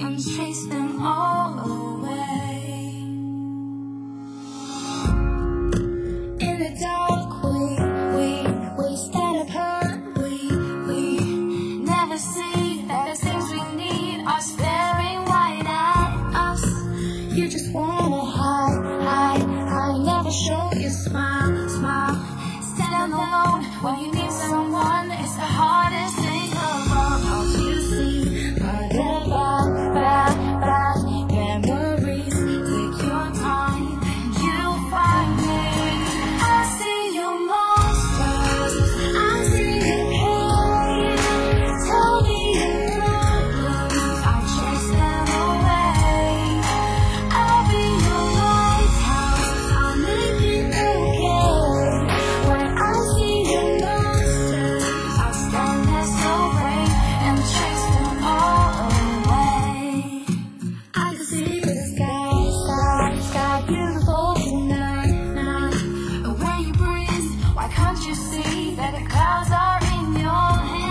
and chase them all away. In the dark, we, we, we stand apart, we, we never see that the things we need are staring right at us. You just wanna hide, hide, hide, never show your smile, smile. Stand alone when you need. Clouds are in your hands.